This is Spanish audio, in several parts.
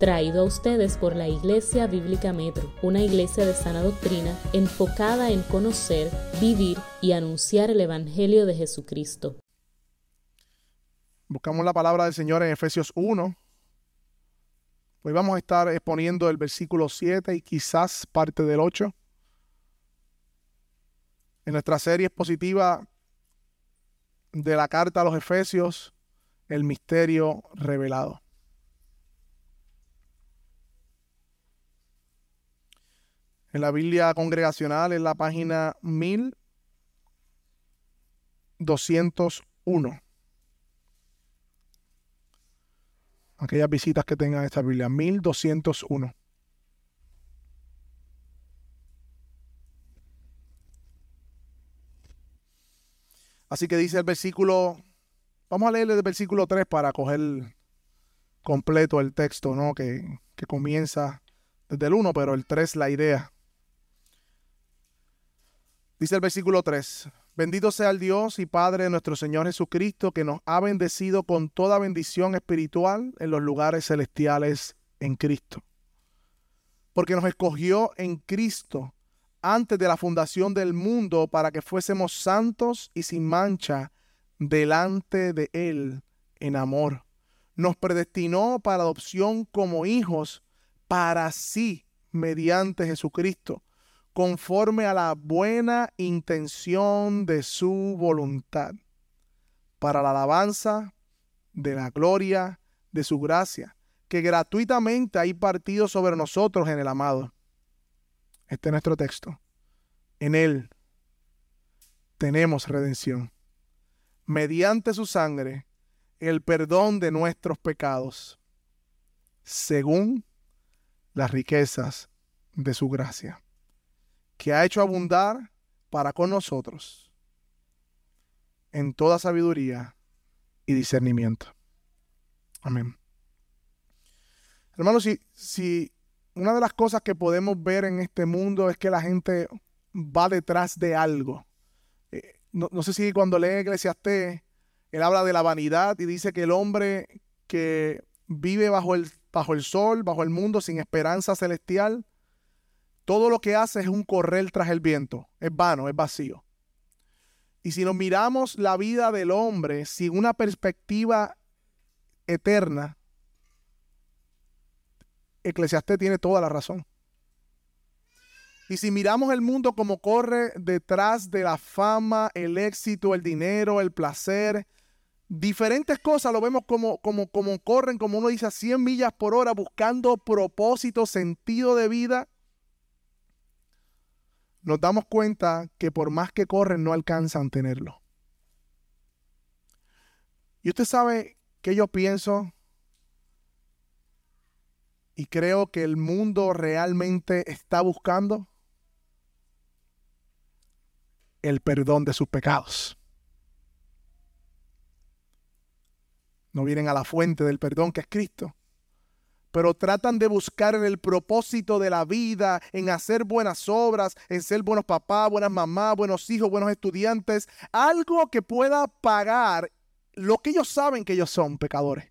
traído a ustedes por la Iglesia Bíblica Metro, una iglesia de sana doctrina enfocada en conocer, vivir y anunciar el Evangelio de Jesucristo. Buscamos la palabra del Señor en Efesios 1. Hoy vamos a estar exponiendo el versículo 7 y quizás parte del 8. En nuestra serie expositiva de la carta a los Efesios, el misterio revelado. En la Biblia congregacional, en la página 1201. Aquellas visitas que tengan esta Biblia, 1201. Así que dice el versículo, vamos a leer el versículo 3 para coger completo el texto, ¿no? Que, que comienza desde el 1, pero el 3 la idea. Dice el versículo 3, bendito sea el Dios y Padre de nuestro Señor Jesucristo, que nos ha bendecido con toda bendición espiritual en los lugares celestiales en Cristo. Porque nos escogió en Cristo antes de la fundación del mundo para que fuésemos santos y sin mancha delante de Él en amor. Nos predestinó para adopción como hijos para sí mediante Jesucristo, conforme a la buena intención de su voluntad, para la alabanza de la gloria de su gracia, que gratuitamente ha partido sobre nosotros en el amado este es nuestro texto. En Él tenemos redención. Mediante su sangre, el perdón de nuestros pecados, según las riquezas de su gracia, que ha hecho abundar para con nosotros en toda sabiduría y discernimiento. Amén. Hermanos, si, si una de las cosas que podemos ver en este mundo es que la gente va detrás de algo. Eh, no, sé si cuando lee Eclesiastés, él habla de la vanidad y dice que el hombre que vive bajo el, bajo el sol, bajo el mundo, sin esperanza celestial, todo lo que hace es un correr tras el viento. Es vano, es vacío. Y si nos miramos la vida del hombre sin una perspectiva eterna, Eclesiastés tiene toda la razón. Y si miramos el mundo como corre detrás de la fama, el éxito, el dinero, el placer, diferentes cosas lo vemos como, como, como corren, como uno dice, a 100 millas por hora buscando propósito, sentido de vida, nos damos cuenta que por más que corren no alcanzan a tenerlo. Y usted sabe que yo pienso y creo que el mundo realmente está buscando el perdón de sus pecados. No vienen a la fuente del perdón que es Cristo, pero tratan de buscar el propósito de la vida, en hacer buenas obras, en ser buenos papás, buenas mamás, buenos hijos, buenos estudiantes, algo que pueda pagar lo que ellos saben que ellos son pecadores.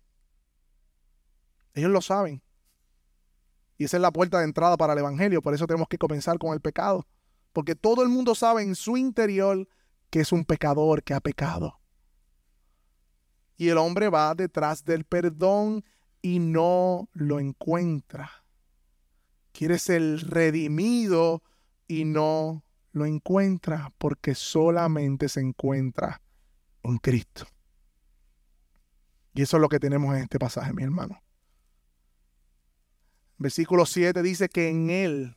Ellos lo saben. Y esa es la puerta de entrada para el Evangelio. Por eso tenemos que comenzar con el pecado. Porque todo el mundo sabe en su interior que es un pecador que ha pecado. Y el hombre va detrás del perdón y no lo encuentra. Quiere ser redimido y no lo encuentra porque solamente se encuentra en Cristo. Y eso es lo que tenemos en este pasaje, mi hermano. Versículo 7 dice que en Él,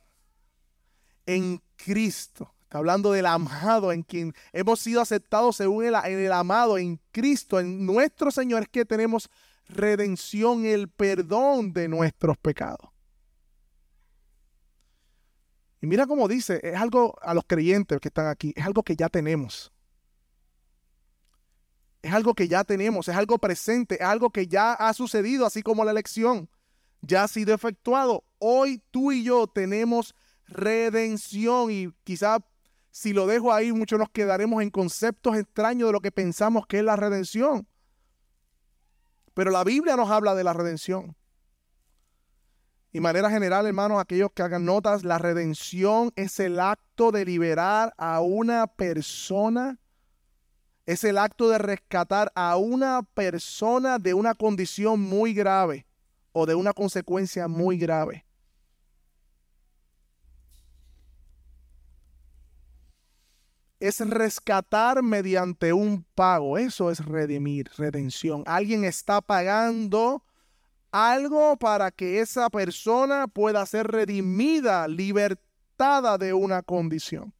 en Cristo, está hablando del amado, en quien hemos sido aceptados según el, el amado, en Cristo, en nuestro Señor, es que tenemos redención, el perdón de nuestros pecados. Y mira cómo dice, es algo a los creyentes que están aquí, es algo que ya tenemos. Es algo que ya tenemos, es algo presente, es algo que ya ha sucedido, así como la elección ya ha sido efectuado. Hoy tú y yo tenemos redención y quizá si lo dejo ahí, muchos nos quedaremos en conceptos extraños de lo que pensamos que es la redención. Pero la Biblia nos habla de la redención. Y manera general, hermanos, aquellos que hagan notas, la redención es el acto de liberar a una persona, es el acto de rescatar a una persona de una condición muy grave o de una consecuencia muy grave. Es rescatar mediante un pago. Eso es redimir, redención. Alguien está pagando algo para que esa persona pueda ser redimida, libertada de una condición,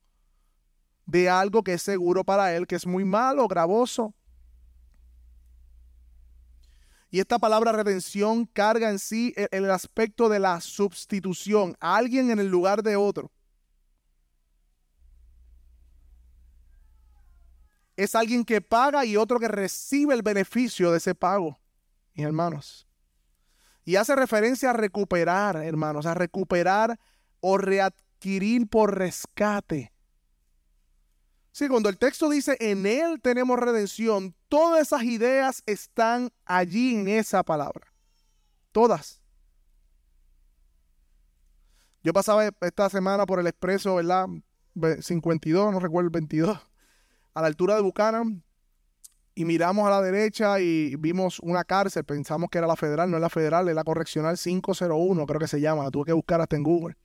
de algo que es seguro para él, que es muy malo, gravoso. Y esta palabra redención carga en sí el, aspecto de la sustitución, alguien en el lugar de otro. Es alguien que paga y otro que recibe el beneficio de ese pago, mis hermanos. Y hace referencia a recuperar, hermanos, a recuperar o readquirir por rescate. Sí, cuando el texto dice en Él tenemos redención, todas esas ideas están allí en esa palabra. Todas. Yo pasaba esta semana por el expreso, ¿verdad? 52, no recuerdo el 22, a la altura de Buchanan, y miramos a la derecha y vimos una cárcel, pensamos que era la federal, no es la federal, es la correccional 501, creo que se llama, la tuve que buscar hasta en Google.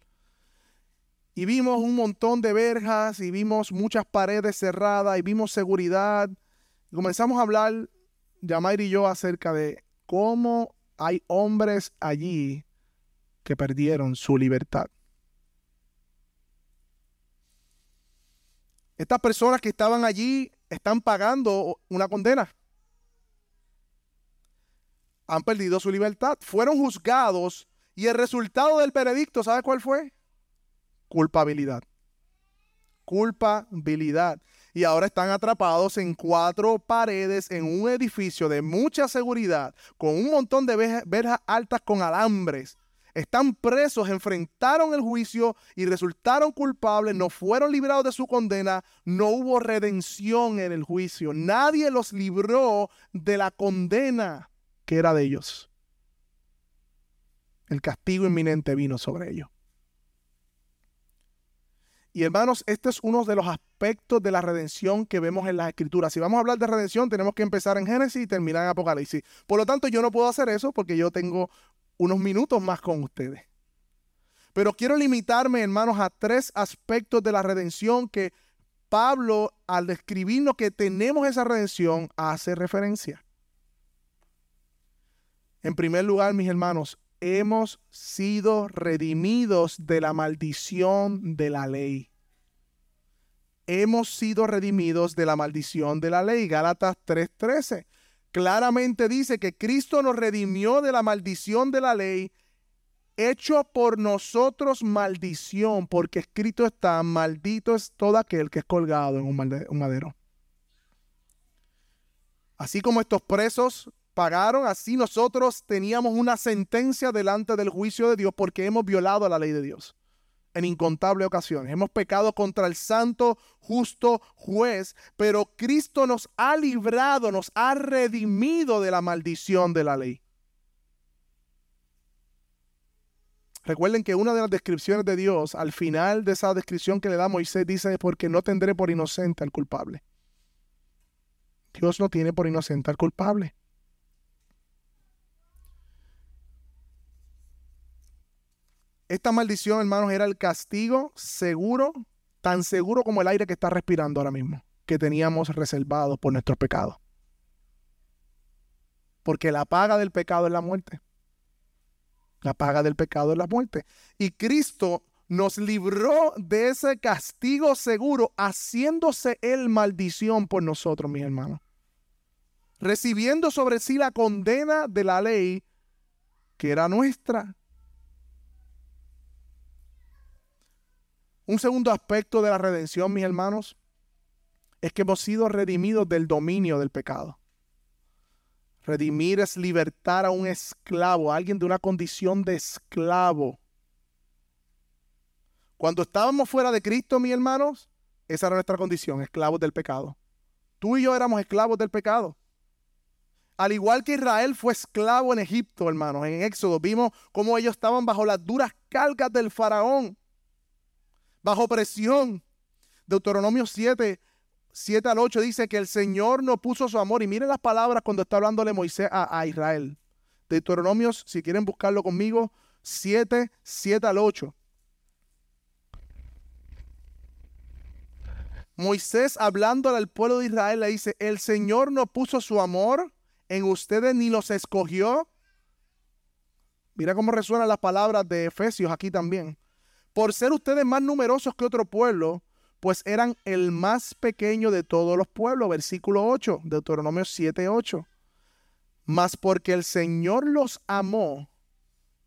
Y vimos un montón de verjas y vimos muchas paredes cerradas y vimos seguridad. Y comenzamos a hablar, Yamair y yo, acerca de cómo hay hombres allí que perdieron su libertad. Estas personas que estaban allí están pagando una condena. Han perdido su libertad. Fueron juzgados y el resultado del veredicto, ¿sabe cuál fue? Culpabilidad. Culpabilidad. Y ahora están atrapados en cuatro paredes en un edificio de mucha seguridad, con un montón de verjas altas con alambres están presos, enfrentaron el juicio y resultaron culpables, no fueron librados de su condena, no hubo redención en el juicio. Nadie los libró de la condena que era de ellos. El castigo inminente vino sobre ellos. Y hermanos, este es uno de los aspectos de la redención que vemos en las escrituras. Si vamos a hablar de redención, tenemos que empezar en Génesis y terminar en Apocalipsis. Por lo tanto, yo no puedo hacer eso porque yo tengo unos minutos más con ustedes. Pero quiero limitarme, hermanos, a tres aspectos de la redención que Pablo, al describirnos que tenemos esa redención, hace referencia. En primer lugar, mis hermanos, hemos sido redimidos de la maldición de la ley. Hemos sido redimidos de la maldición de la ley. Gálatas 3:13 claramente dice que Cristo nos redimió de la maldición de la ley, hecho por nosotros maldición, porque escrito está, maldito es todo aquel que es colgado en un madero. Así como estos presos pagaron, así nosotros teníamos una sentencia delante del juicio de Dios porque hemos violado la ley de Dios en incontables ocasiones. Hemos pecado contra el santo, justo juez, pero Cristo nos ha librado, nos ha redimido de la maldición de la ley. Recuerden que una de las descripciones de Dios, al final de esa descripción que le da Moisés, dice, porque no tendré por inocente al culpable. Dios no tiene por inocente al culpable. Esta maldición, hermanos, era el castigo seguro, tan seguro como el aire que está respirando ahora mismo, que teníamos reservado por nuestros pecados. Porque la paga del pecado es la muerte. La paga del pecado es la muerte. Y Cristo nos libró de ese castigo seguro, haciéndose él maldición por nosotros, mis hermanos. Recibiendo sobre sí la condena de la ley que era nuestra Un segundo aspecto de la redención, mis hermanos, es que hemos sido redimidos del dominio del pecado. Redimir es libertar a un esclavo, a alguien de una condición de esclavo. Cuando estábamos fuera de Cristo, mis hermanos, esa era nuestra condición, esclavos del pecado. Tú y yo éramos esclavos del pecado. Al igual que Israel fue esclavo en Egipto, hermanos, en Éxodo vimos cómo ellos estaban bajo las duras cargas del faraón, bajo presión. Deuteronomio 7, 7 al 8 dice que el Señor no puso su amor. Y miren las palabras cuando está hablándole Moisés a, Israel. Deuteronomios, si quieren buscarlo conmigo, 7, 7 al 8. Moisés hablándole al pueblo de Israel le dice, el Señor no puso su amor en ustedes ni los escogió. Mira cómo resuenan las palabras de Efesios aquí también. Por ser ustedes más numerosos que otro pueblo, pues eran el más pequeño de todos los pueblos. Versículo 8, Deuteronomio 7, 8. Mas porque el Señor los amó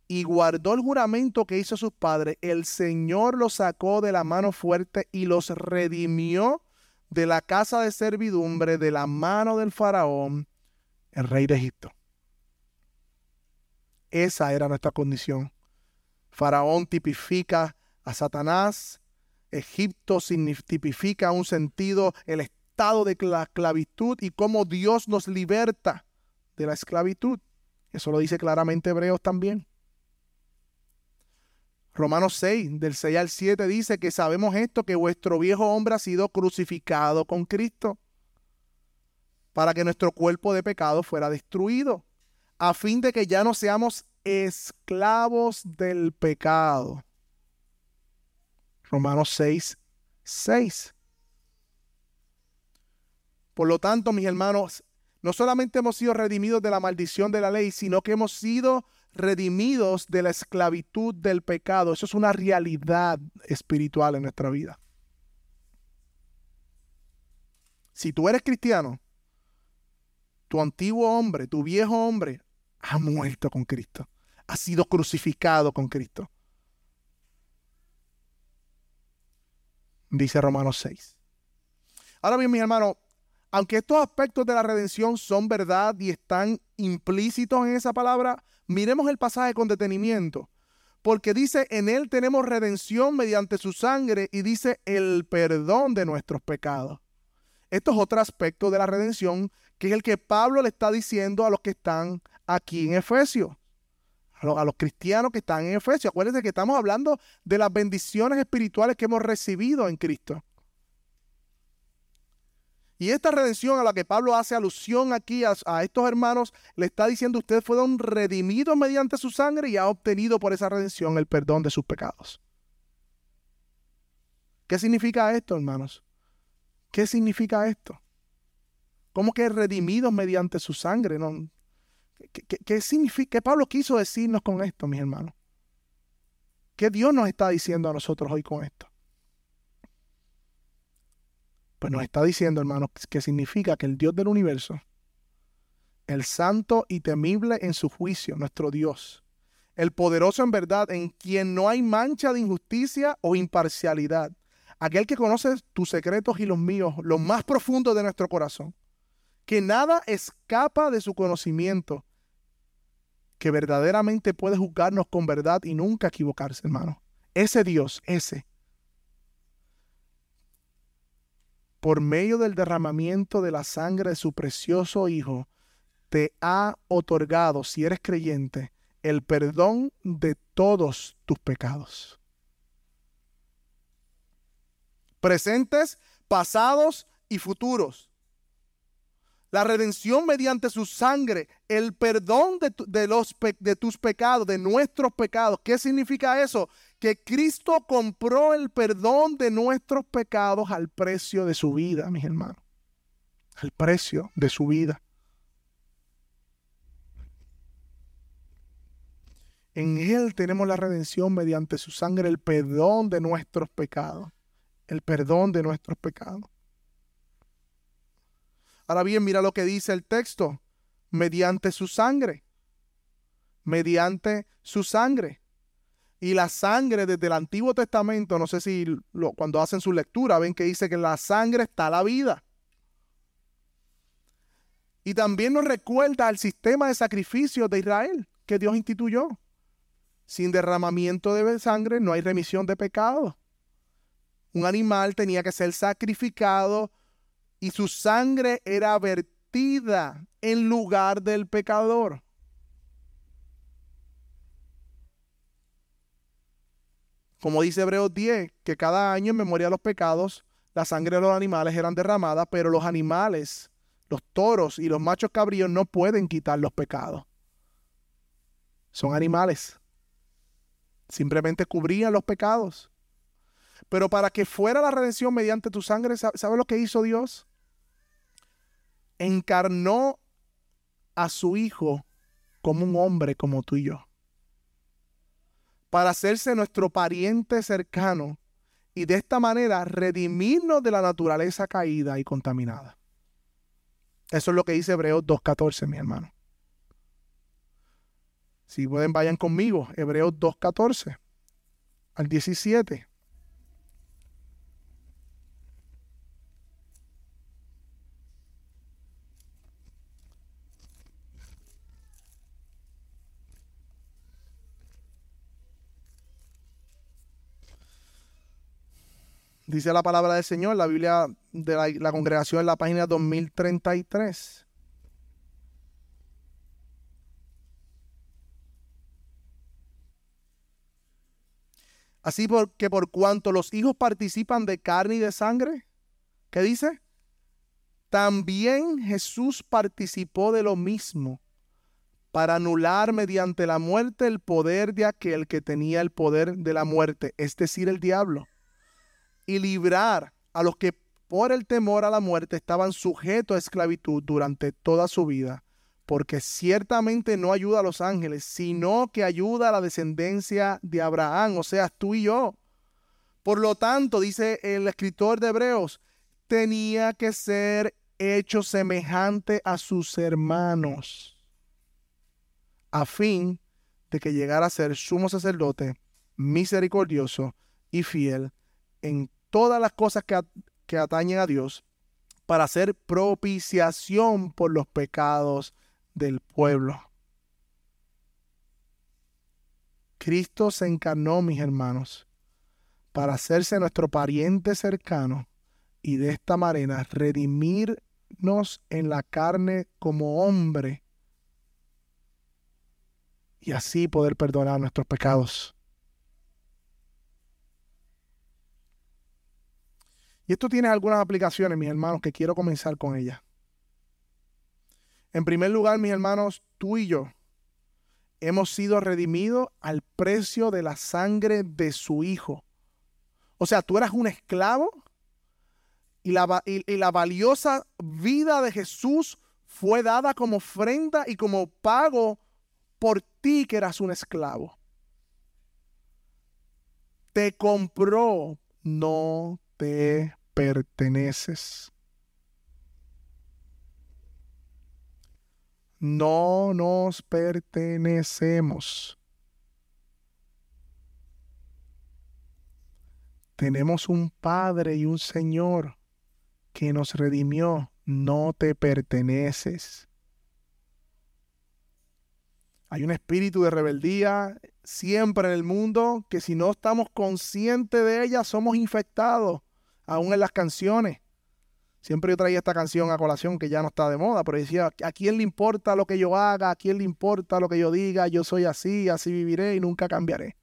y guardó el juramento que hizo sus padres, el Señor los sacó de la mano fuerte y los redimió de la casa de servidumbre, de la mano del faraón, el rey de Egipto. Esa era nuestra condición. Faraón tipifica a Satanás, Egipto tipifica un sentido, el estado de la esclavitud y cómo Dios nos liberta de la esclavitud. Eso lo dice claramente Hebreos también. Romanos 6, del 6 al 7 dice que sabemos esto, que vuestro viejo hombre ha sido crucificado con Cristo para que nuestro cuerpo de pecado fuera destruido, a fin de que ya no seamos esclavos del pecado. Romanos 6, 6. Por lo tanto, mis hermanos, no solamente hemos sido redimidos de la maldición de la ley, sino que hemos sido redimidos de la esclavitud del pecado. Eso es una realidad espiritual en nuestra vida. Si tú eres cristiano, tu antiguo hombre, tu viejo hombre, ha muerto con Cristo. Ha sido crucificado con Cristo. Dice Romanos 6. Ahora bien, mis hermanos, aunque estos aspectos de la redención son verdad y están implícitos en esa palabra, Miremos el pasaje con detenimiento, porque dice, en él tenemos redención mediante su sangre y dice el perdón de nuestros pecados. Esto es otro aspecto de la redención, que es el que Pablo le está diciendo a los que están aquí en Efesios, a los, cristianos que están en Efesios. Acuérdense que estamos hablando de las bendiciones espirituales que hemos recibido en Cristo. Y esta redención a la que Pablo hace alusión aquí a, estos hermanos, le está diciendo, ustedes fueron redimidos mediante su sangre y ha obtenido por esa redención el perdón de sus pecados. ¿Qué significa esto, hermanos? ¿Qué significa esto? ¿Cómo que redimidos mediante su sangre? ¿No? ¿Qué, significa? ¿Qué Pablo quiso decirnos con esto, mis hermanos? ¿Qué Dios nos está diciendo a nosotros hoy con esto? Pues nos está diciendo, hermanos, que significa que el Dios del universo, el santo y temible en su juicio, nuestro Dios, el poderoso en verdad, en quien no hay mancha de injusticia o imparcialidad, aquel que conoce tus secretos y los míos, los más profundos de nuestro corazón, que nada escapa de su conocimiento, que verdaderamente puede juzgarnos con verdad y nunca equivocarse, hermano. Ese Dios, ese, por medio del derramamiento de la sangre de su precioso Hijo, te ha otorgado, si eres creyente, el perdón de todos tus pecados. Presentes, pasados y futuros. La redención mediante su sangre, el perdón de, los, de tus pecados, de nuestros pecados. ¿Qué significa eso? que Cristo compró el perdón de nuestros pecados al precio de su vida, mis hermanos. Al precio de su vida. En Él tenemos la redención mediante su sangre, el perdón de nuestros pecados. El perdón de nuestros pecados. Ahora bien, mira lo que dice el texto. Mediante su sangre. Mediante su sangre. Y la sangre desde el Antiguo Testamento, no sé si cuando hacen su lectura ven que dice que en la sangre está la vida. Y también nos recuerda al sistema de sacrificios de Israel que Dios instituyó. Sin derramamiento de sangre no hay remisión de pecado. Un animal tenía que ser sacrificado y su sangre era vertida en lugar del pecador. Como dice Hebreos 10, que cada año en memoria de los pecados, la sangre de los animales eran derramadas, pero los animales, los toros y los machos cabríos no pueden quitar los pecados. Son animales. Simplemente cubrían los pecados. Pero para que fuera la redención mediante tu sangre, ¿sabe lo que hizo Dios? Encarnó a su Hijo como un hombre como tú y yo. Para hacerse nuestro pariente cercano y de esta manera redimirnos de la naturaleza caída y contaminada. Eso es lo que dice Hebreos 2.14, mi hermano. Si pueden, vayan conmigo. Hebreos 2.14 al 17. Dice la palabra del Señor, la Biblia de la, congregación en la página 2033. Así porque por cuanto los hijos participan de carne y de sangre, ¿qué dice? También Jesús participó de lo mismo para anular mediante la muerte el poder de aquel que tenía el poder de la muerte, es decir, el diablo y librar a los que por el temor a la muerte estaban sujetos a esclavitud durante toda su vida, porque ciertamente no ayuda a los ángeles, sino que ayuda a la descendencia de Abraham, o sea, tú y yo. Por lo tanto, dice el escritor de Hebreos, tenía que ser hecho semejante a sus hermanos, a fin de que llegara a ser sumo sacerdote, misericordioso y fiel en todas las cosas que, atañen a Dios para hacer propiciación por los pecados del pueblo. Cristo se encarnó, mis hermanos, para hacerse nuestro pariente cercano y de esta manera redimirnos en la carne como hombre y así poder perdonar nuestros pecados. Y esto tiene algunas aplicaciones, mis hermanos, que quiero comenzar con ellas. En primer lugar, mis hermanos, tú y yo hemos sido redimidos al precio de la sangre de su Hijo. O sea, tú eras un esclavo y la, y la valiosa vida de Jesús fue dada como ofrenda y como pago por ti que eras un esclavo. Te compró, no te perteneces. No nos pertenecemos. Tenemos un Padre y un Señor que nos redimió. No te perteneces. Hay un espíritu de rebeldía siempre en el mundo que si no estamos conscientes de ella somos infectados, aún en las canciones. Siempre yo traía esta canción a colación que ya no está de moda, pero decía, ¿a quién le importa lo que yo haga? ¿A quién le importa lo que yo diga? Yo soy así, así viviré y nunca cambiaré.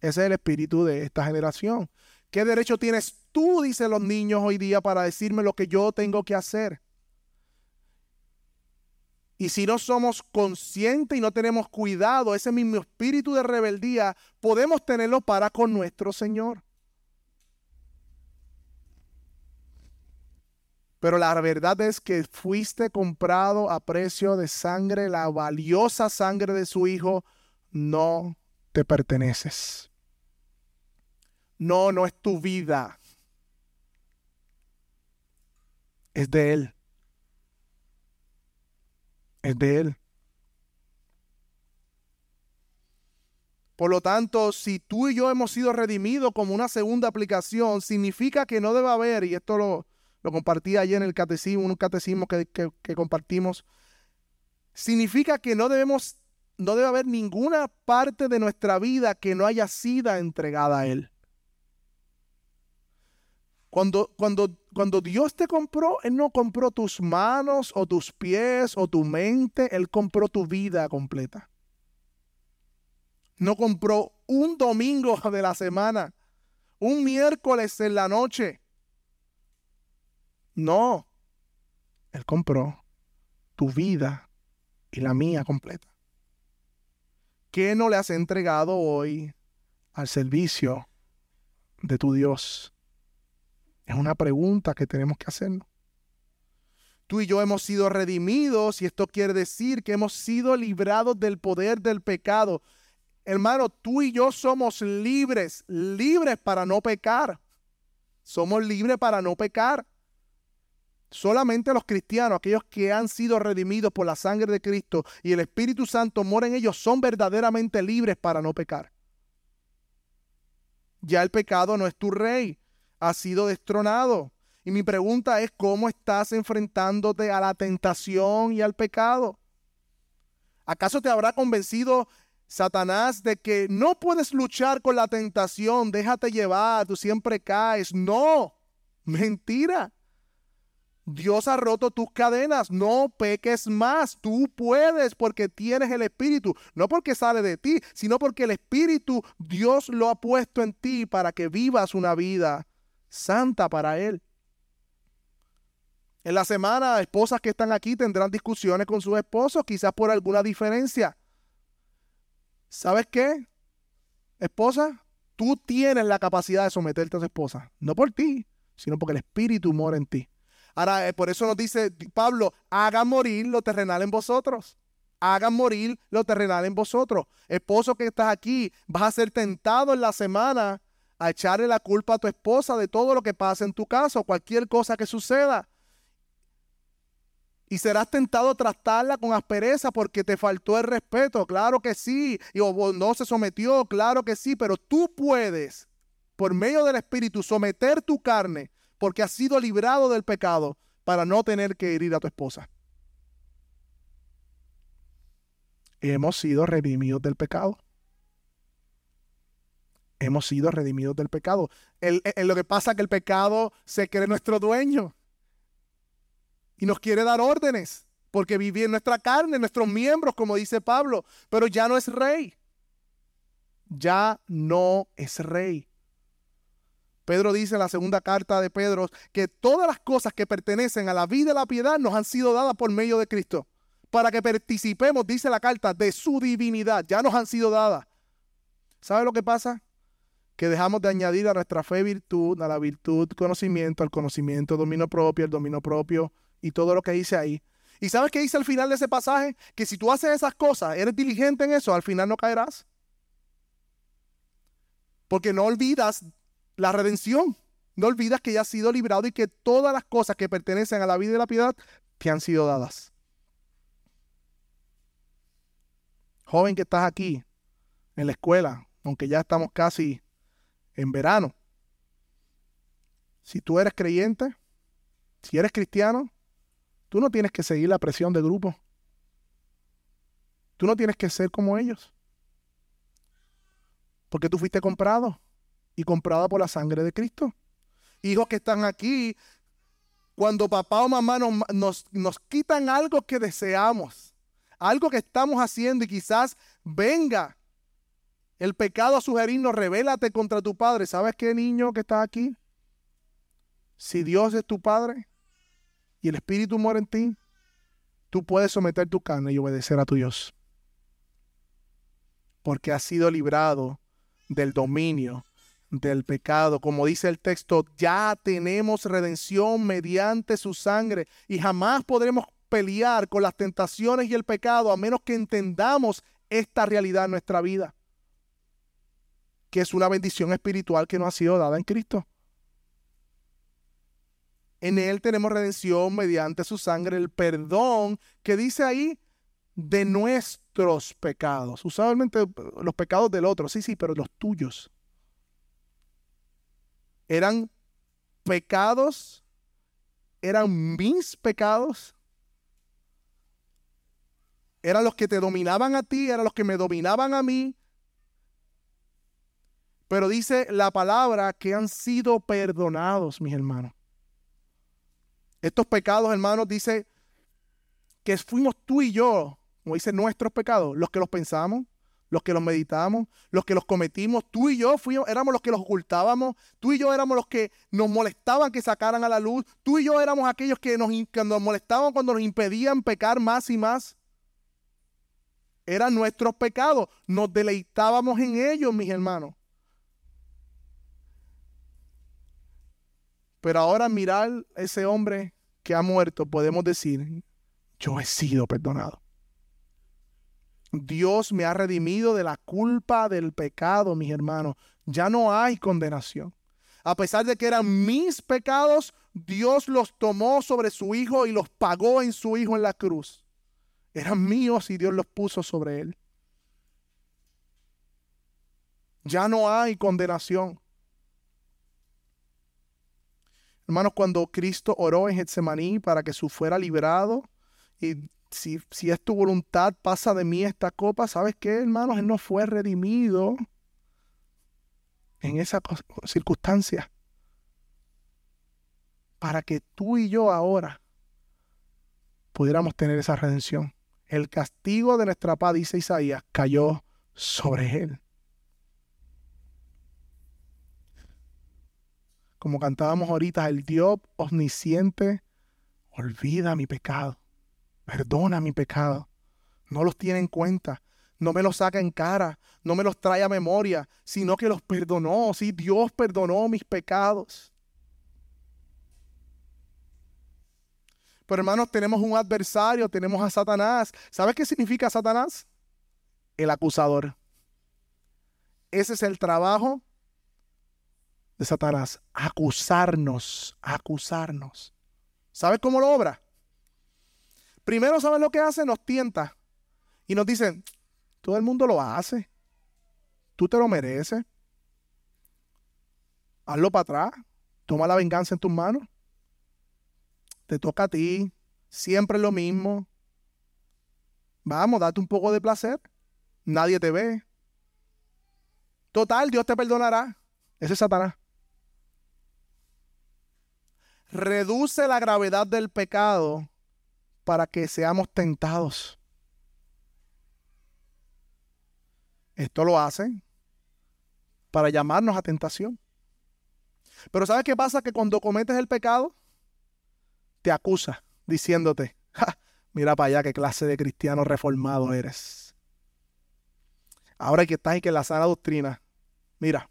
Ese es el espíritu de esta generación. ¿Qué derecho tienes tú, dicen los niños hoy día, para decirme lo que yo tengo que hacer? Y si no somos conscientes y no tenemos cuidado, ese mismo espíritu de rebeldía, podemos tenerlo para con nuestro Señor. Pero la verdad es que fuiste comprado a precio de sangre, la valiosa sangre de su Hijo, no te perteneces. No, no es tu vida. Es de Él es de Él. Por lo tanto, si tú y yo hemos sido redimidos como una segunda aplicación, significa que no debe haber, y esto lo, lo compartí ayer en el catecismo, un catecismo que, que, compartimos, significa que no debemos, no debe haber ninguna parte de nuestra vida que no haya sido entregada a Él. Cuando, cuando, cuando Dios te compró, Él no compró tus manos o tus pies o tu mente, Él compró tu vida completa. No compró un domingo de la semana, un miércoles en la noche. No, Él compró tu vida y la mía completa. ¿Qué no le has entregado hoy al servicio de tu Dios? Es una pregunta que tenemos que hacernos. Tú y yo hemos sido redimidos y esto quiere decir que hemos sido librados del poder del pecado. Hermano, tú y yo somos libres, libres para no pecar. Somos libres para no pecar. Solamente los cristianos, aquellos que han sido redimidos por la sangre de Cristo y el Espíritu Santo mora en ellos, son verdaderamente libres para no pecar. Ya el pecado no es tu rey ha sido destronado. Y mi pregunta es, ¿cómo estás enfrentándote a la tentación y al pecado? ¿Acaso te habrá convencido Satanás de que no puedes luchar con la tentación? Déjate llevar, tú siempre caes. No, mentira. Dios ha roto tus cadenas, no peques más, tú puedes porque tienes el Espíritu, no porque sale de ti, sino porque el Espíritu Dios lo ha puesto en ti para que vivas una vida santa para Él. En la semana, esposas que están aquí tendrán discusiones con sus esposos, quizás por alguna diferencia. ¿Sabes qué? Esposa, tú tienes la capacidad de someterte a tu esposa, no por ti, sino porque el Espíritu mora en ti. Ahora, eh, por eso nos dice Pablo, hagan morir lo terrenal en vosotros. Hagan morir lo terrenal en vosotros. Esposo que estás aquí, vas a ser tentado en la semana a echarle la culpa a tu esposa de todo lo que pasa en tu casa o cualquier cosa que suceda. Y serás tentado a tratarla con aspereza porque te faltó el respeto, claro que sí, y o no se sometió, claro que sí, pero tú puedes, por medio del Espíritu, someter tu carne porque has sido librado del pecado para no tener que herir a tu esposa. Hemos sido redimidos del pecado hemos sido redimidos del pecado. El, lo que pasa es que el pecado se cree nuestro dueño y nos quiere dar órdenes porque vive en nuestra carne, nuestros miembros, como dice Pablo, pero ya no es rey. Ya no es rey. Pedro dice en la segunda carta de Pedro que todas las cosas que pertenecen a la vida y la piedad nos han sido dadas por medio de Cristo. Para que participemos, dice la carta, de su divinidad. Ya nos han sido dadas. ¿Sabe lo que pasa? que dejamos de añadir a nuestra fe virtud, a la virtud conocimiento, al conocimiento dominio propio, el dominio propio y todo lo que dice ahí. ¿Y sabes qué dice al final de ese pasaje? Que si tú haces esas cosas, eres diligente en eso, al final no caerás. Porque no olvidas la redención. No olvidas que ya has sido librado y que todas las cosas que pertenecen a la vida y la piedad te han sido dadas. Joven que estás aquí en la escuela, aunque ya estamos casi en verano. Si tú eres creyente, si eres cristiano, tú no tienes que seguir la presión de grupo. Tú no tienes que ser como ellos. Porque tú fuiste comprado y comprada por la sangre de Cristo. Hijos que están aquí, cuando papá o mamá nos, nos, nos quitan algo que deseamos, algo que estamos haciendo y quizás venga el pecado a sugerirnos, revélate contra tu padre. ¿Sabes qué niño que está aquí? Si Dios es tu padre y el Espíritu mora en ti, tú puedes someter tu carne y obedecer a tu Dios. Porque has sido librado del dominio del pecado. Como dice el texto, ya tenemos redención mediante su sangre y jamás podremos pelear con las tentaciones y el pecado a menos que entendamos esta realidad en nuestra vida que es una bendición espiritual que nos ha sido dada en Cristo. En Él tenemos redención mediante su sangre, el perdón que dice ahí de nuestros pecados. Usualmente los pecados del otro, sí, sí, pero los tuyos. Eran pecados, eran mis pecados, eran los que te dominaban a ti, eran los que me dominaban a mí, Pero dice la palabra que han sido perdonados, mis hermanos. Estos pecados, hermanos, dice que fuimos tú y yo, como dice nuestros pecados, los que los pensamos, los que los meditamos, los que los cometimos, tú y yo fuimos, éramos los que los ocultábamos, tú y yo éramos los que nos molestaban que sacaran a la luz, tú y yo éramos aquellos que nos, que nos molestaban cuando nos impedían pecar más y más. Eran nuestros pecados, nos deleitábamos en ellos, mis hermanos. Pero ahora mirar ese hombre que ha muerto, podemos decir, yo he sido perdonado. Dios me ha redimido de la culpa del pecado, mis hermanos. Ya no hay condenación. A pesar de que eran mis pecados, Dios los tomó sobre su Hijo y los pagó en su Hijo en la cruz. Eran míos y Dios los puso sobre él. Ya no hay condenación. Hermanos, cuando Cristo oró en Getsemaní para que su fuera liberado y si, es tu voluntad, pasa de mí esta copa. ¿Sabes qué, hermanos? Él no fue redimido en esa circunstancia. Para que tú y yo ahora pudiéramos tener esa redención. El castigo de nuestra paz, dice Isaías, cayó sobre él. Como cantábamos ahorita, el Dios omnisciente olvida mi pecado perdona mi pecado. No los tiene en cuenta, no me los saca en cara, no me los trae a memoria, sino que los perdonó. Sí, Dios perdonó mis pecados. Pero hermanos, tenemos un adversario, tenemos a Satanás. ¿Sabes qué significa Satanás? El acusador. Ese es el trabajo de Satanás, acusarnos, acusarnos. ¿Sabes cómo lo obra? Primero, ¿sabes lo que hace? Nos tienta y nos dice, todo el mundo lo hace. Tú te lo mereces. Hazlo para atrás. Toma la venganza en tus manos. Te toca a ti. Siempre es lo mismo. Vamos, date un poco de placer. Nadie te ve. Total, Dios te perdonará. Ese es Satanás. Reduce la gravedad del pecado para que seamos tentados. Esto lo hacen para llamarnos a tentación. Pero ¿sabes qué pasa? Que cuando cometes el pecado, te acusa diciéndote, mira para allá qué clase de cristiano reformado eres. Ahora que estás y que la sana doctrina, mira,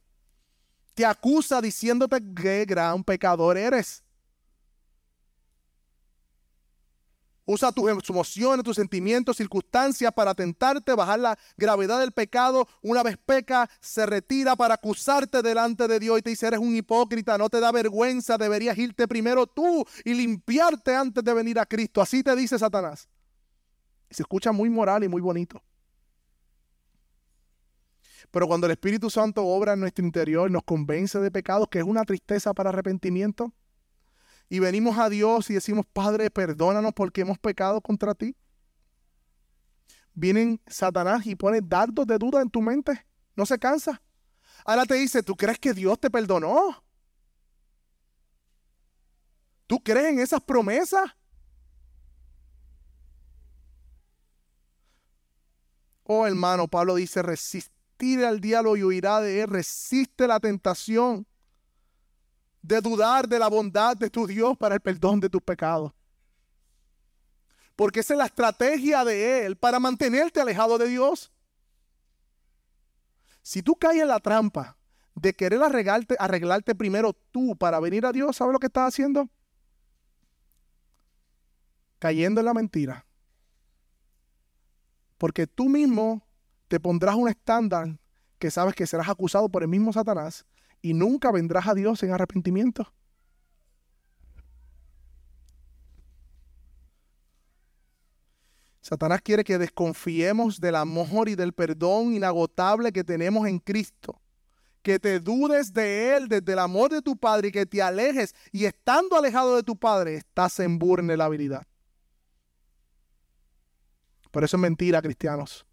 te acusa diciéndote qué gran pecador eres. Usa tus emociones, tus sentimientos, circunstancias para tentarte, bajar la gravedad del pecado. Una vez peca, se retira para acusarte delante de Dios y te dice, eres un hipócrita, no te da vergüenza, deberías irte primero tú y limpiarte antes de venir a Cristo. Así te dice Satanás. Se escucha muy moral y muy bonito. Pero cuando el Espíritu Santo obra en nuestro interior nos convence de pecados, que es una tristeza para arrepentimiento, y venimos a Dios y decimos, Padre, perdónanos porque hemos pecado contra ti. Vienen Satanás y pone dardos de duda en tu mente. No se cansa. Ahora te dice, ¿tú crees que Dios te perdonó? ¿Tú crees en esas promesas? Oh hermano, Pablo dice, resistir al diablo y huirá de él, resiste la tentación de dudar de la bondad de tu Dios para el perdón de tus pecados. Porque esa es la estrategia de Él para mantenerte alejado de Dios. Si tú caes en la trampa de querer arreglarte, arreglarte primero tú para venir a Dios, ¿sabes lo que estás haciendo? Cayendo en la mentira. Porque tú mismo te pondrás un estándar que sabes que serás acusado por el mismo Satanás y nunca vendrás a Dios en arrepentimiento. Satanás quiere que desconfiemos del amor y del perdón inagotable que tenemos en Cristo. Que te dudes de Él desde el amor de tu Padre y que te alejes. Y estando alejado de tu Padre, estás en vulnerabilidad. Por eso es mentira, cristianos.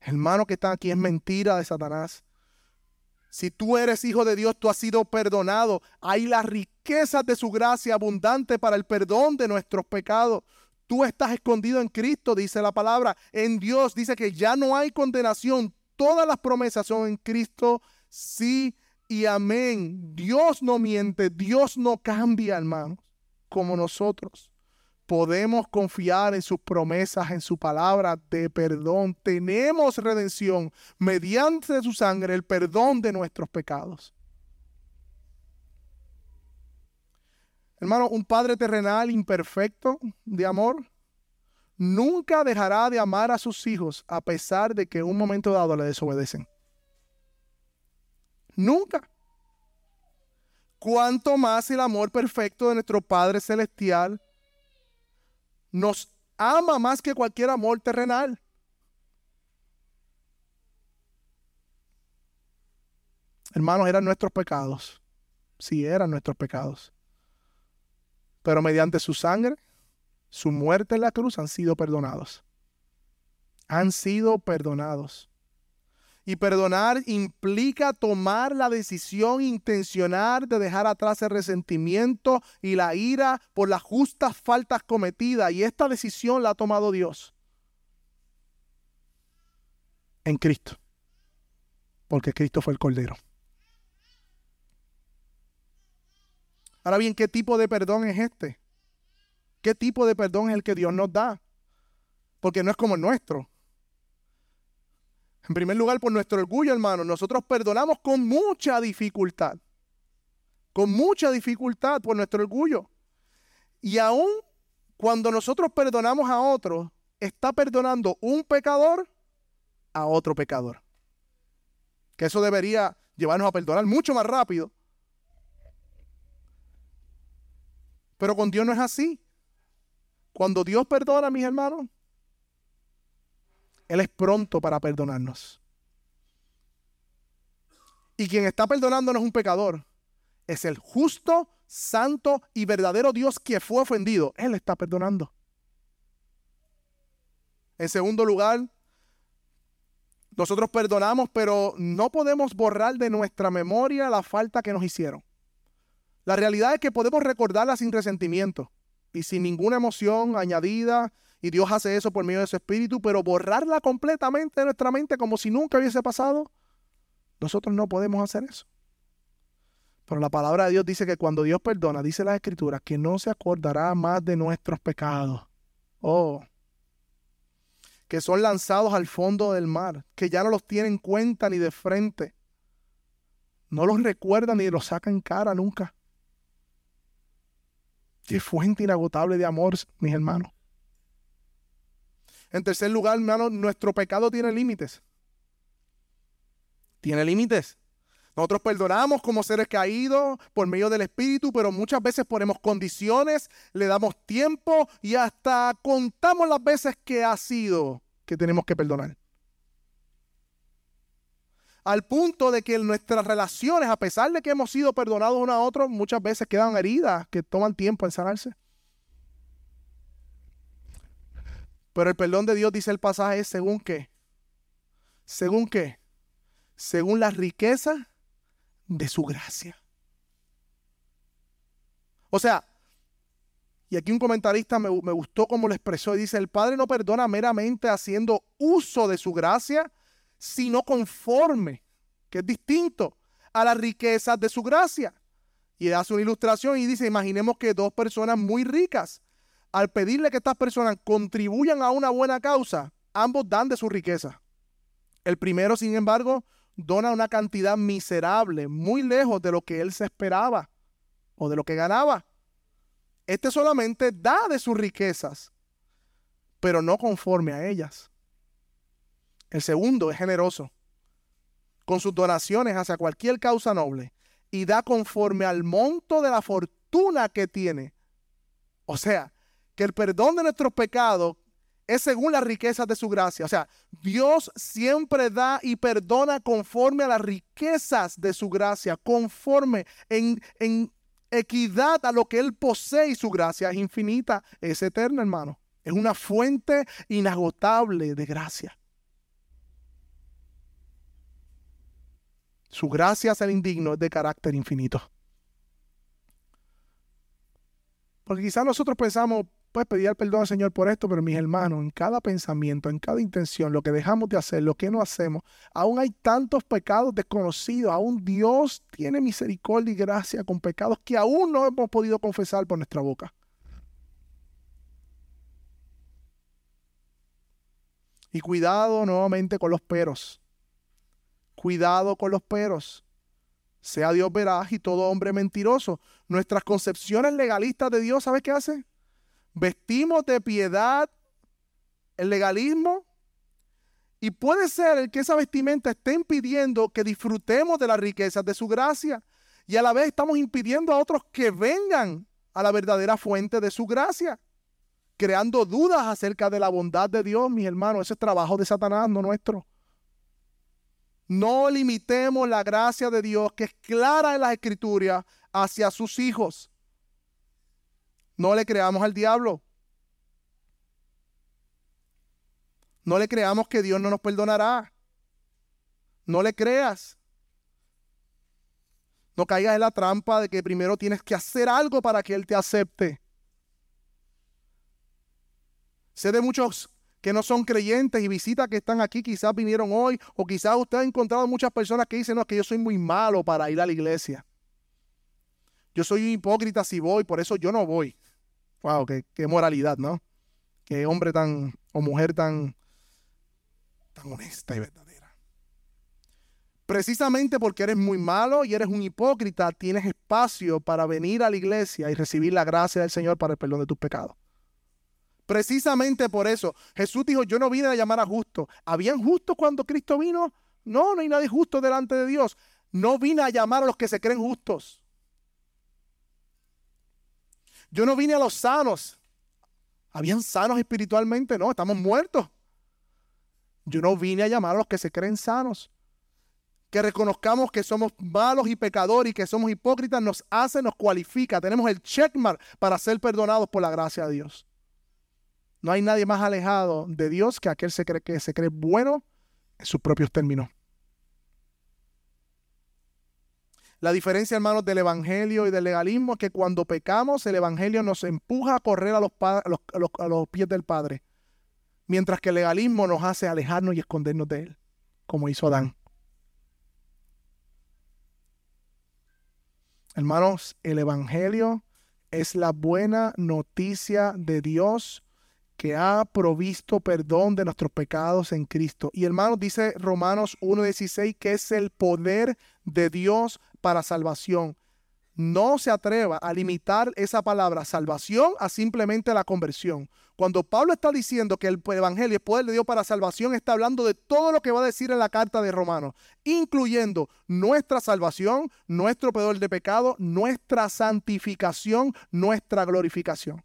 Hermano que está aquí es mentira de Satanás. Si tú eres hijo de Dios, tú has sido perdonado. Hay las riquezas de su gracia abundante para el perdón de nuestros pecados. Tú estás escondido en Cristo, dice la palabra. En Dios dice que ya no hay condenación. Todas las promesas son en Cristo. Sí y amén. Dios no miente, Dios no cambia, hermanos, como nosotros. Podemos confiar en sus promesas, en su palabra de perdón. Tenemos redención mediante su sangre, el perdón de nuestros pecados. Hermano, un padre terrenal imperfecto de amor nunca dejará de amar a sus hijos a pesar de que en un momento dado le desobedecen. Nunca. Cuanto más el amor perfecto de nuestro Padre Celestial nos ama más que cualquier amor terrenal. Hermanos, eran nuestros pecados. Sí, eran nuestros pecados. Pero mediante su sangre, su muerte en la cruz, han sido perdonados. Han sido perdonados. Y perdonar implica tomar la decisión intencional de dejar atrás el resentimiento y la ira por las justas faltas cometidas. Y esta decisión la ha tomado Dios en Cristo. Porque Cristo fue el Cordero. Ahora bien, ¿qué tipo de perdón es este? ¿Qué tipo de perdón es el que Dios nos da? Porque no es como el nuestro. En primer lugar, por nuestro orgullo, hermano. Nosotros perdonamos con mucha dificultad. Con mucha dificultad por nuestro orgullo. Y aún cuando nosotros perdonamos a otro, está perdonando un pecador a otro pecador. Que eso debería llevarnos a perdonar mucho más rápido. Pero con Dios no es así. Cuando Dios perdona, mis hermanos, él es pronto para perdonarnos. Y quien está perdonándonos es un pecador. Es el justo, santo y verdadero Dios que fue ofendido. Él está perdonando. En segundo lugar, nosotros perdonamos, pero no podemos borrar de nuestra memoria la falta que nos hicieron. La realidad es que podemos recordarla sin resentimiento y sin ninguna emoción añadida y Dios hace eso por medio de su espíritu, pero borrarla completamente de nuestra mente como si nunca hubiese pasado, nosotros no podemos hacer eso. Pero la palabra de Dios dice que cuando Dios perdona, dice la escritura, que no se acordará más de nuestros pecados. Oh, que son lanzados al fondo del mar, que ya no los tienen en cuenta ni de frente. No los recuerdan ni los sacan en cara nunca. Qué fuente inagotable de amor, mis hermanos. En tercer lugar, hermano, nuestro pecado tiene límites. Tiene límites. Nosotros perdonamos como seres caídos por medio del Espíritu, pero muchas veces ponemos condiciones, le damos tiempo y hasta contamos las veces que ha sido que tenemos que perdonar. Al punto de que nuestras relaciones, a pesar de que hemos sido perdonados uno a otro, muchas veces quedan heridas que toman tiempo en sanarse. Pero el perdón de Dios, dice el pasaje, es según qué. ¿Según qué? Según la riqueza de su gracia. O sea, y aquí un comentarista me, gustó como lo expresó y dice, el Padre no perdona meramente haciendo uso de su gracia, sino conforme, que es distinto a las riquezas de su gracia. Y hace una ilustración y dice, imaginemos que dos personas muy ricas al pedirle que estas personas contribuyan a una buena causa, ambos dan de su riqueza. El primero, sin embargo, dona una cantidad miserable, muy lejos de lo que él se esperaba o de lo que ganaba. Este solamente da de sus riquezas, pero no conforme a ellas. El segundo es generoso, con sus donaciones hacia cualquier causa noble, y da conforme al monto de la fortuna que tiene. O sea, que el perdón de nuestros pecados es según las riquezas de su gracia. O sea, Dios siempre da y perdona conforme a las riquezas de su gracia, conforme en, en equidad a lo que Él posee y su gracia es infinita, es eterna, hermano. Es una fuente inagotable de gracia. Su gracia el indigno es de carácter infinito. Porque quizás nosotros pensamos, pues pedir perdón al Señor por esto, pero mis hermanos, en cada pensamiento, en cada intención, lo que dejamos de hacer, lo que no hacemos, aún hay tantos pecados desconocidos, aún Dios tiene misericordia y gracia con pecados que aún no hemos podido confesar por nuestra boca. Y cuidado nuevamente con los peros. Cuidado con los peros. Sea Dios veraz y todo hombre mentiroso. Nuestras concepciones legalistas de Dios, ¿sabes qué hace? Vestimos de piedad el legalismo y puede ser que esa vestimenta esté impidiendo que disfrutemos de las riquezas de su gracia. Y a la vez estamos impidiendo a otros que vengan a la verdadera fuente de su gracia creando dudas acerca de la bondad de Dios, mis hermanos. Ese es trabajo de Satanás, no nuestro. No limitemos la gracia de Dios, que es clara en las escrituras, hacia sus hijos. No le creamos al diablo. No le creamos que Dios no nos perdonará. No le creas. No caigas en la trampa de que primero tienes que hacer algo para que Él te acepte. Sé de muchos que no son creyentes y visitas que están aquí, quizás vinieron hoy, o quizás usted ha encontrado muchas personas que dicen, no, que yo soy muy malo para ir a la iglesia. Yo soy un hipócrita si voy, por eso yo no voy. Wow, qué, moralidad, ¿no? Qué hombre tan, o mujer tan, tan honesta y verdadera. Precisamente porque eres muy malo y eres un hipócrita, tienes espacio para venir a la iglesia y recibir la gracia del Señor para el perdón de tus pecados. Precisamente por eso, Jesús dijo, yo no vine a llamar a justos. ¿Habían justos cuando Cristo vino? No, no hay nadie justo delante de Dios. No vine a llamar a los que se creen justos. Yo no vine a los sanos. ¿Habían sanos espiritualmente? No, estamos muertos. Yo no vine a llamar a los que se creen sanos. Que reconozcamos que somos malos y pecadores y que somos hipócritas nos hace, nos cualifica. Tenemos el checkmark para ser perdonados por la gracia de Dios. No hay nadie más alejado de Dios que aquel que se cree bueno en sus propios términos. La diferencia, hermanos, del evangelio y del legalismo es que cuando pecamos, el evangelio nos empuja a correr a los, pies del Padre, mientras que el legalismo nos hace alejarnos y escondernos de Él, como hizo Adán. Hermanos, el evangelio es la buena noticia de Dios que ha provisto perdón de nuestros pecados en Cristo. Y hermanos, dice Romanos 1.16 que es el poder de Dios para salvación. No se atreva a limitar esa palabra salvación a simplemente la conversión. Cuando Pablo está diciendo que el Evangelio es poder de Dios para salvación, está hablando de todo lo que va a decir en la carta de Romanos, incluyendo nuestra salvación, nuestro perdón de pecado, nuestra santificación, nuestra glorificación.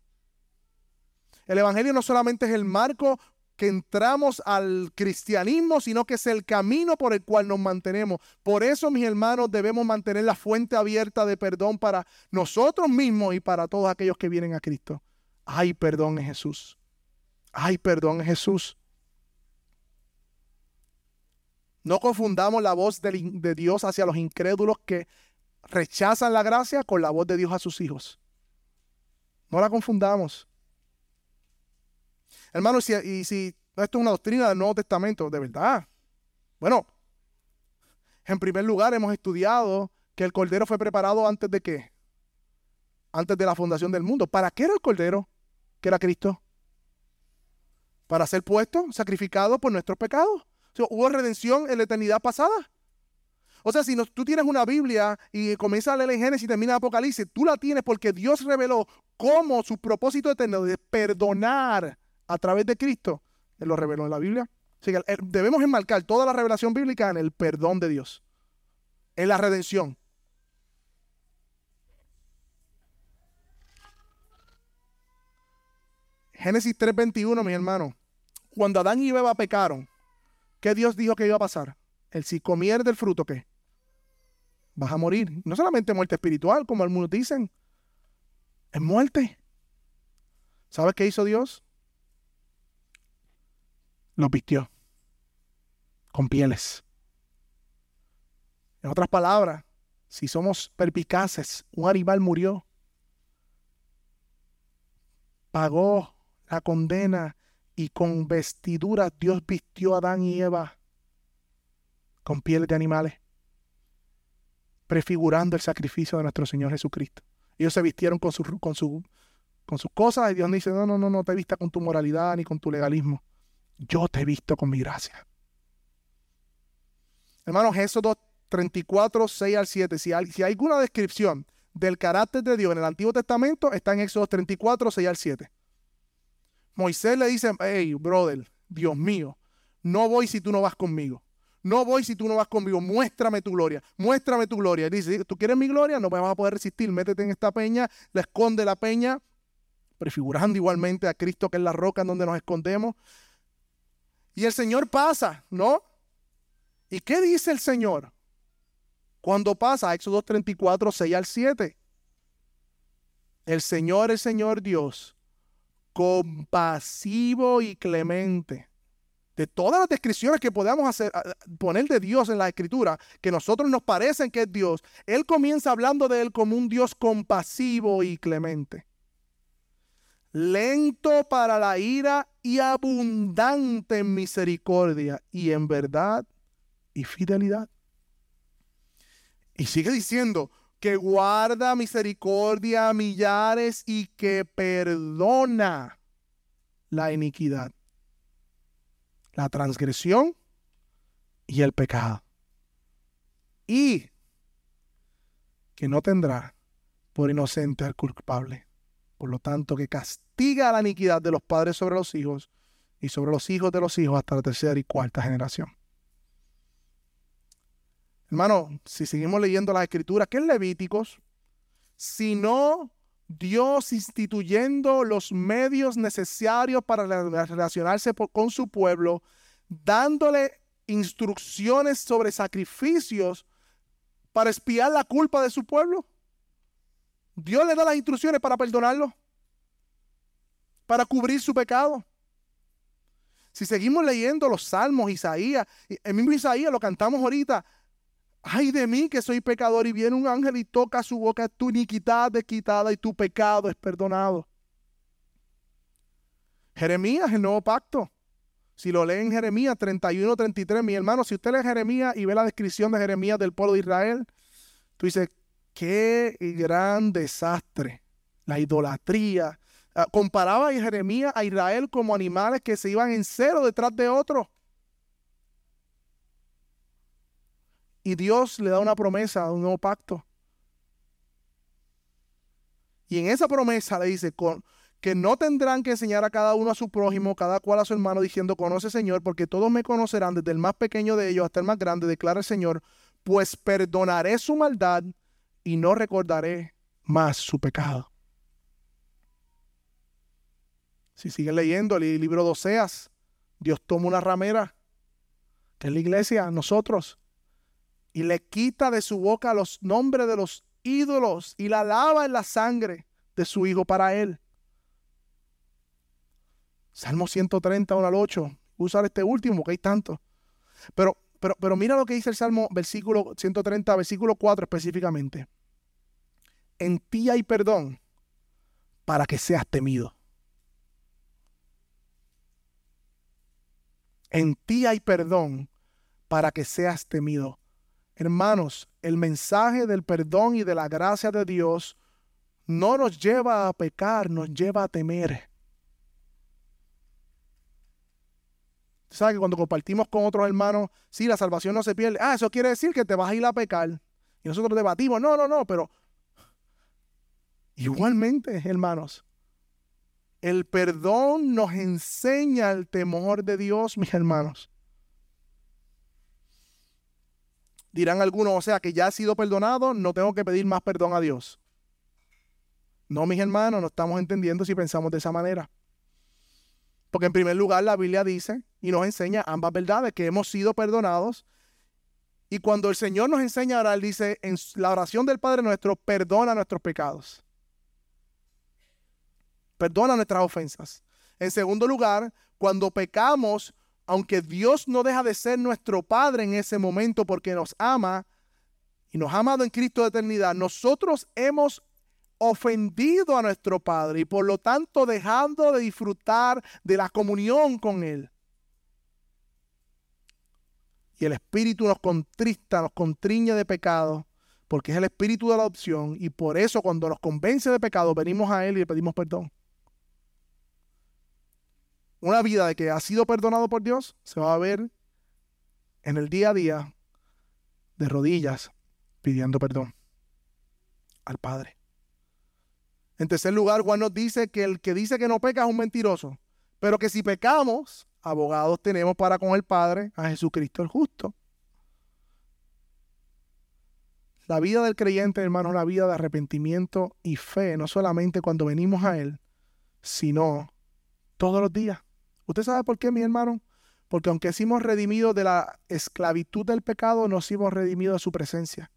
El Evangelio no solamente es el marco que entramos al cristianismo, sino que es el camino por el cual nos mantenemos. Por eso, mis hermanos, debemos mantener la fuente abierta de perdón para nosotros mismos y para todos aquellos que vienen a Cristo. Hay perdón en Jesús. Hay perdón en Jesús. No confundamos la voz de, de Dios hacia los incrédulos que rechazan la gracia con la voz de Dios a sus hijos. No la confundamos. Hermanos, y si esto es una doctrina del Nuevo Testamento, de verdad. Bueno, en primer lugar hemos estudiado que el Cordero fue preparado antes de qué? Antes de la fundación del mundo. ¿Para qué era el Cordero? Que era Cristo. Para ser puesto, sacrificado por nuestros pecados. hubo redención en la eternidad pasada. O sea, si tú tienes una Biblia y comienzas a leer en Génesis y termina en Apocalipsis, tú la tienes porque Dios reveló cómo su propósito eterno de perdonar a través de Cristo, Él lo reveló en la Biblia. Así que debemos enmarcar toda la revelación bíblica en el perdón de Dios, en la redención. Génesis 3:21, mis hermanos. Cuando Adán y Eva pecaron, ¿qué Dios dijo que iba a pasar? El si comieres del fruto, ¿qué? Vas a morir. No solamente muerte espiritual, como algunos dicen. Es muerte. ¿Sabes qué hizo Dios? Los vistió con pieles. En otras palabras, si somos perpicaces, un animal murió, pagó la condena y con vestiduras Dios vistió a Adán y Eva con pieles de animales, prefigurando el sacrificio de nuestro Señor Jesucristo. Ellos se vistieron con, su, con, su, con sus cosas y Dios dice, no, no, no, no te vista con tu moralidad ni con tu legalismo. Yo te he visto con mi gracia. Hermanos, Éxodo 34, 6 al 7. Si hay, si alguna descripción del carácter de Dios en el Antiguo Testamento, está en Éxodo 34, 6 al 7. Moisés le dice, hey, brother, Dios mío, no voy si tú no vas conmigo. No voy si tú no vas conmigo. Muéstrame tu gloria. Muéstrame tu gloria. dice, ¿tú quieres mi gloria? No me vas a poder resistir. Métete en esta peña. Le esconde la peña. Prefigurando igualmente a Cristo que es la roca en donde nos escondemos. Y el Señor pasa, ¿no? ¿Y qué dice el Señor? Cuando pasa, Éxodo 34, 6 al 7. El Señor, el Señor Dios, compasivo y clemente. De todas las descripciones que podamos hacer, poner de Dios en la escritura, que nosotros nos parecen que es Dios, Él comienza hablando de Él como un Dios compasivo y clemente. Lento para la ira y abundante en misericordia y en verdad y fidelidad. Y sigue diciendo, que guarda misericordia a millares y que perdona la iniquidad, la transgresión y el pecado. Y que no tendrá por inocente al culpable. Por lo tanto, que castiga la iniquidad de los padres sobre los hijos y sobre los hijos de los hijos hasta la tercera y cuarta generación. Hermano, si seguimos leyendo las escrituras, ¿qué es Levíticos? Sino Dios instituyendo los medios necesarios para relacionarse con su pueblo, dándole instrucciones sobre sacrificios para espiar la culpa de su pueblo. Dios le da las instrucciones para perdonarlo, para cubrir su pecado. Si seguimos leyendo los salmos, Isaías, el mismo Isaías lo cantamos ahorita, ay de mí que soy pecador y viene un ángel y toca su boca, tu iniquidad es quitada y tu pecado es perdonado. Jeremías, el nuevo pacto. Si lo leen Jeremías 31, 33, mi hermano, si usted lee Jeremías y ve la descripción de Jeremías del pueblo de Israel, tú dices, qué gran desastre, la idolatría. Ah, comparaba a Jeremías a Israel como animales que se iban en cero detrás de otros. Y Dios le da una promesa, un nuevo pacto. Y en esa promesa le dice que no tendrán que enseñar a cada uno a su prójimo, cada cual a su hermano, diciendo, conoce Señor, porque todos me conocerán, desde el más pequeño de ellos hasta el más grande, declara el Señor, pues perdonaré su maldad y no recordaré más su pecado. Si siguen leyendo el libro de Oseas, Dios toma una ramera, que es la iglesia, nosotros, y le quita de su boca los nombres de los ídolos y la lava en la sangre de su hijo para él. Salmo 130, 1 al 8. Usar este último, que hay tanto. Pero, pero, pero mira lo que dice el Salmo, versículo 130, versículo 4 específicamente. En ti hay perdón para que seas temido. En ti hay perdón para que seas temido. Hermanos, el mensaje del perdón y de la gracia de Dios no nos lleva a pecar, nos lleva a temer. ¿Sabes que cuando compartimos con otros hermanos, sí, la salvación no se pierde? Ah, eso quiere decir que te vas a ir a pecar. Y nosotros debatimos, no, no, no, pero igualmente, hermanos, el perdón nos enseña el temor de Dios, mis hermanos. Dirán algunos, o sea, que ya ha sido perdonado, no tengo que pedir más perdón a Dios. No, mis hermanos, no estamos entendiendo si pensamos de esa manera. Porque en primer lugar la Biblia dice y nos enseña ambas verdades, que hemos sido perdonados. Y cuando el Señor nos enseña a orar, dice en la oración del Padre nuestro, perdona nuestros pecados. Perdona nuestras ofensas. En segundo lugar, cuando pecamos, aunque Dios no deja de ser nuestro Padre en ese momento porque nos ama, y nos ha amado en Cristo de eternidad, nosotros hemos ofendido a nuestro Padre y por lo tanto dejando de disfrutar de la comunión con Él. Y el Espíritu nos contrista, nos contriñe de pecado, porque es el Espíritu de la adopción y por eso cuando nos convence de pecado venimos a Él y le pedimos perdón. Una vida de que ha sido perdonado por Dios se va a ver en el día a día de rodillas pidiendo perdón al Padre. En tercer lugar, Juan nos dice que el que dice que no peca es un mentiroso, pero que si pecamos, abogados tenemos para con el Padre a Jesucristo el justo. La vida del creyente, hermano, es una vida de arrepentimiento y fe, no solamente cuando venimos a Él, sino todos los días. ¿Usted sabe por qué, mi hermano? Porque aunque hemos redimidos de la esclavitud del pecado, nos hemos redimido de su presencia.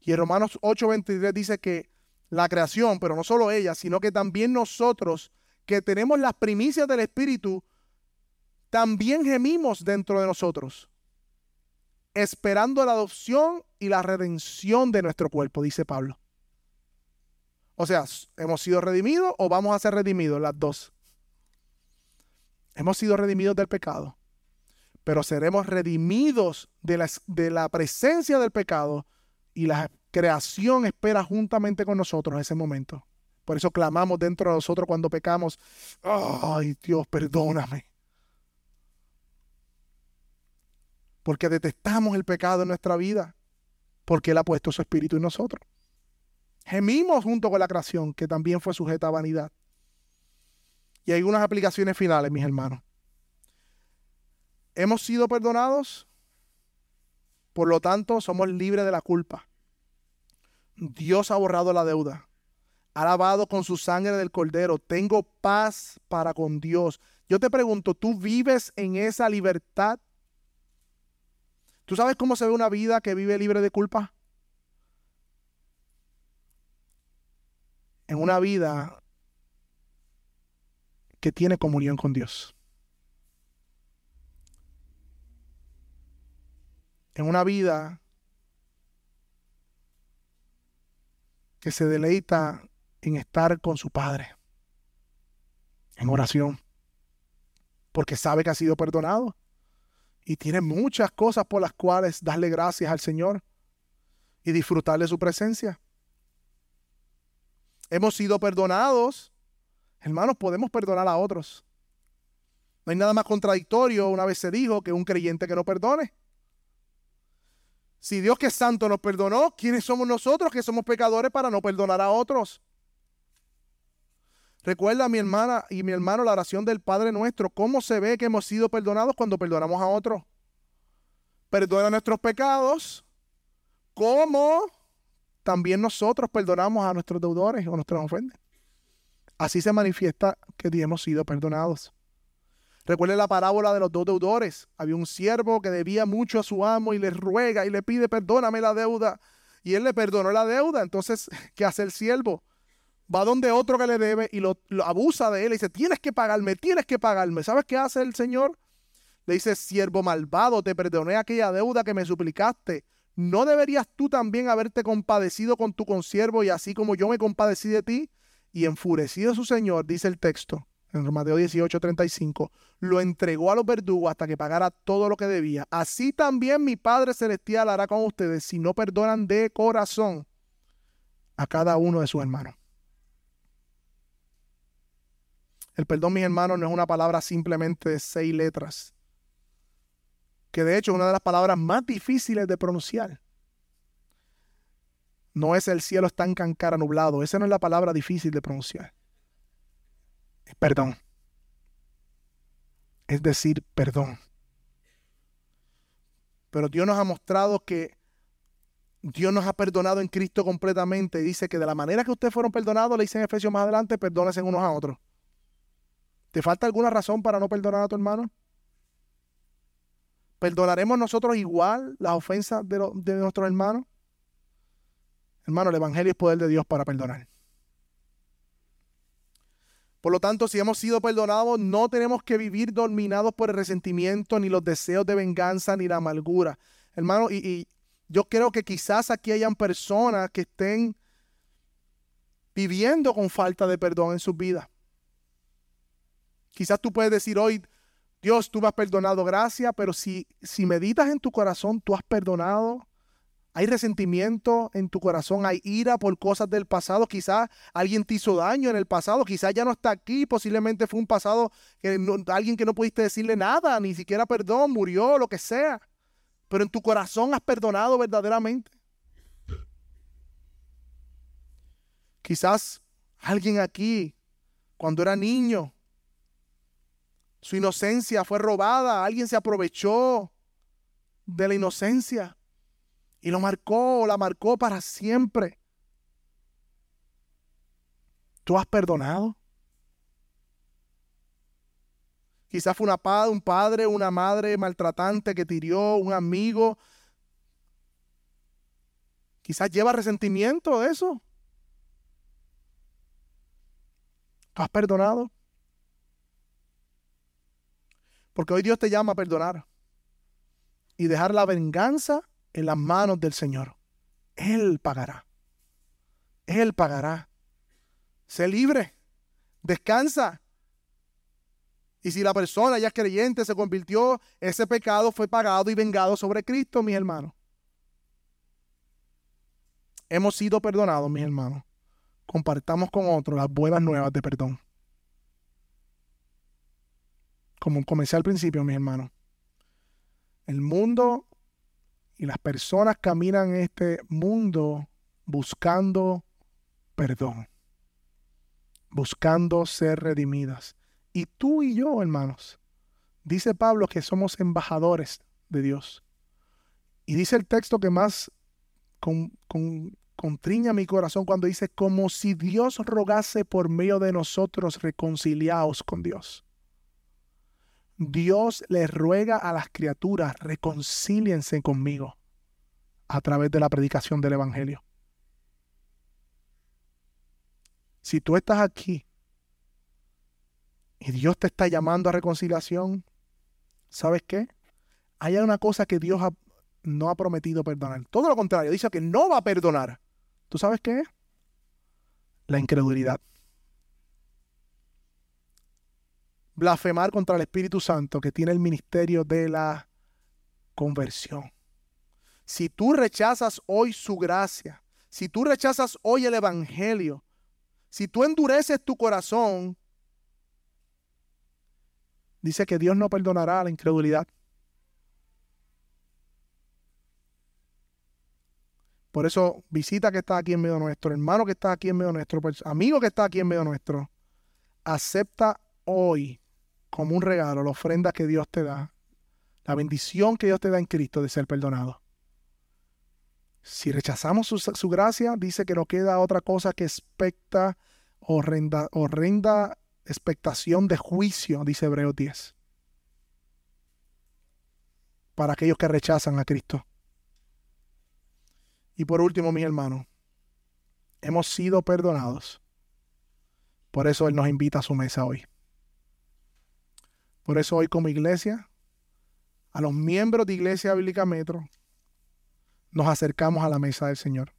Y en Romanos 8:23 dice que la creación, pero no solo ella, sino que también nosotros que tenemos las primicias del Espíritu, también gemimos dentro de nosotros, esperando la adopción y la redención de nuestro cuerpo, dice Pablo. O sea, ¿hemos sido redimidos o vamos a ser redimidos? Las dos. Hemos sido redimidos del pecado, pero seremos redimidos de la, de la presencia del pecado y la creación espera juntamente con nosotros en ese momento. Por eso clamamos dentro de nosotros cuando pecamos, ay Dios, perdóname. Porque detestamos el pecado en nuestra vida, porque Él ha puesto su espíritu en nosotros. Gemimos junto con la creación, que también fue sujeta a vanidad. Y hay unas aplicaciones finales, mis hermanos. Hemos sido perdonados, por lo tanto somos libres de la culpa. Dios ha borrado la deuda. Ha lavado con su sangre del cordero. Tengo paz para con Dios. Yo te pregunto, ¿tú vives en esa libertad? ¿Tú sabes cómo se ve una vida que vive libre de culpa? En una vida que tiene comunión con Dios. En una vida que se deleita en estar con su Padre, en oración, porque sabe que ha sido perdonado y tiene muchas cosas por las cuales darle gracias al Señor y disfrutar de su presencia. Hemos sido perdonados, hermanos, podemos perdonar a otros. No hay nada más contradictorio, una vez se dijo, que un creyente que no perdone. Si Dios que es santo nos perdonó, ¿quiénes somos nosotros que somos pecadores para no perdonar a otros? Recuerda mi hermana y mi hermano la oración del Padre nuestro. ¿Cómo se ve que hemos sido perdonados cuando perdonamos a otros? Perdona nuestros pecados. ¿Cómo? También nosotros perdonamos a nuestros deudores o nuestros ofendes. Así se manifiesta que hemos sido perdonados. Recuerde la parábola de los dos deudores. Había un siervo que debía mucho a su amo y le ruega y le pide, perdóname la deuda. Y él le perdonó la deuda. Entonces, ¿qué hace el siervo? Va donde otro que le debe y lo, abusa de él y dice, tienes que pagarme, tienes que pagarme. ¿Sabes qué hace el Señor? Le dice, siervo malvado, te perdoné aquella deuda que me suplicaste. ¿No deberías tú también haberte compadecido con tu consiervo y así como yo me compadecí de ti? Y enfurecido su Señor, dice el texto, en Mateo 18, 35, lo entregó a los verdugos hasta que pagara todo lo que debía. Así también mi Padre Celestial hará con ustedes si no perdonan de corazón a cada uno de sus hermanos. El perdón, mis hermanos, no es una palabra simplemente de seis letras, que de hecho es una de las palabras más difíciles de pronunciar. No es el cielo está en cancara nublado, esa no es la palabra difícil de pronunciar perdón. Es decir, perdón. Pero Dios nos ha mostrado que Dios nos ha perdonado en Cristo completamente. Dice que de la manera que ustedes fueron perdonados, le dice en Efesios más adelante, perdónense unos a otros. ¿Te falta alguna razón para no perdonar a tu hermano? ¿Perdonaremos nosotros igual las ofensas de, de nuestros hermanos? Hermano, el Evangelio es poder de Dios para perdonar. Por lo tanto, si hemos sido perdonados, no tenemos que vivir dominados por el resentimiento, ni los deseos de venganza, ni la amargura. Hermano, y, Yo creo que quizás aquí hayan personas que estén viviendo con falta de perdón en sus vidas. Quizás tú puedes decir hoy, Dios, tú me has perdonado, gracias, pero si, si meditas en tu corazón, tú has perdonado. Hay resentimiento en tu corazón, hay ira por cosas del pasado. Quizás alguien te hizo daño en el pasado, quizás ya no está aquí, posiblemente fue un pasado que alguien que no pudiste decirle nada, ni siquiera perdón, murió, lo que sea. Pero en tu corazón has perdonado verdaderamente. Quizás alguien aquí, cuando era niño, su inocencia fue robada, alguien se aprovechó de la inocencia y lo marcó, la marcó para siempre. ¿Tú has perdonado? Quizás fue una, un padre, una madre maltratante que tiró, un amigo. Quizás lleva resentimiento de eso. ¿Tú has perdonado? Porque hoy Dios te llama a perdonar y dejar la venganza en las manos del Señor. Él pagará. Él pagará. Sé libre. Descansa. Y si la persona ya creyente, se convirtió, ese pecado fue pagado y vengado sobre Cristo, mis hermanos. Hemos sido perdonados, mis hermanos. Compartamos con otros las buenas nuevas de perdón como comencé al principio, mis hermanos, el mundo y las personas caminan en este mundo buscando perdón, buscando ser redimidas. Y tú y yo, hermanos, dice Pablo que somos embajadores de Dios. Y dice el texto que más con, contriña mi corazón cuando dice, como si Dios rogase por medio de nosotros reconciliados con Dios. Dios le ruega a las criaturas, reconcíliense conmigo a través de la predicación del Evangelio. Si tú estás aquí y Dios te está llamando a reconciliación, ¿sabes qué? Hay una cosa que Dios no ha prometido perdonar. Todo lo contrario, dice que no va a perdonar. ¿Tú sabes qué? La incredulidad. Blasfemar contra el Espíritu Santo que tiene el ministerio de la conversión. Si tú rechazas hoy su gracia, si tú rechazas hoy el Evangelio, si tú endureces tu corazón, dice que Dios no perdonará la incredulidad. Por eso, visita que está aquí en medio nuestro, hermano que está aquí en medio nuestro, pues, amigo que está aquí en medio nuestro, acepta hoy como un regalo la ofrenda que Dios te da, la bendición que Dios te da en Cristo de ser perdonado. Si rechazamos su, gracia, dice que no queda otra cosa que expecta horrenda, horrenda expectación de juicio, dice Hebreos 10. Para aquellos que rechazan a Cristo. Y por último, mis hermanos, hemos sido perdonados. Por eso Él nos invita a su mesa hoy. Por eso hoy como iglesia, a los miembros de Iglesia Bíblica Metro, nos acercamos a la mesa del Señor.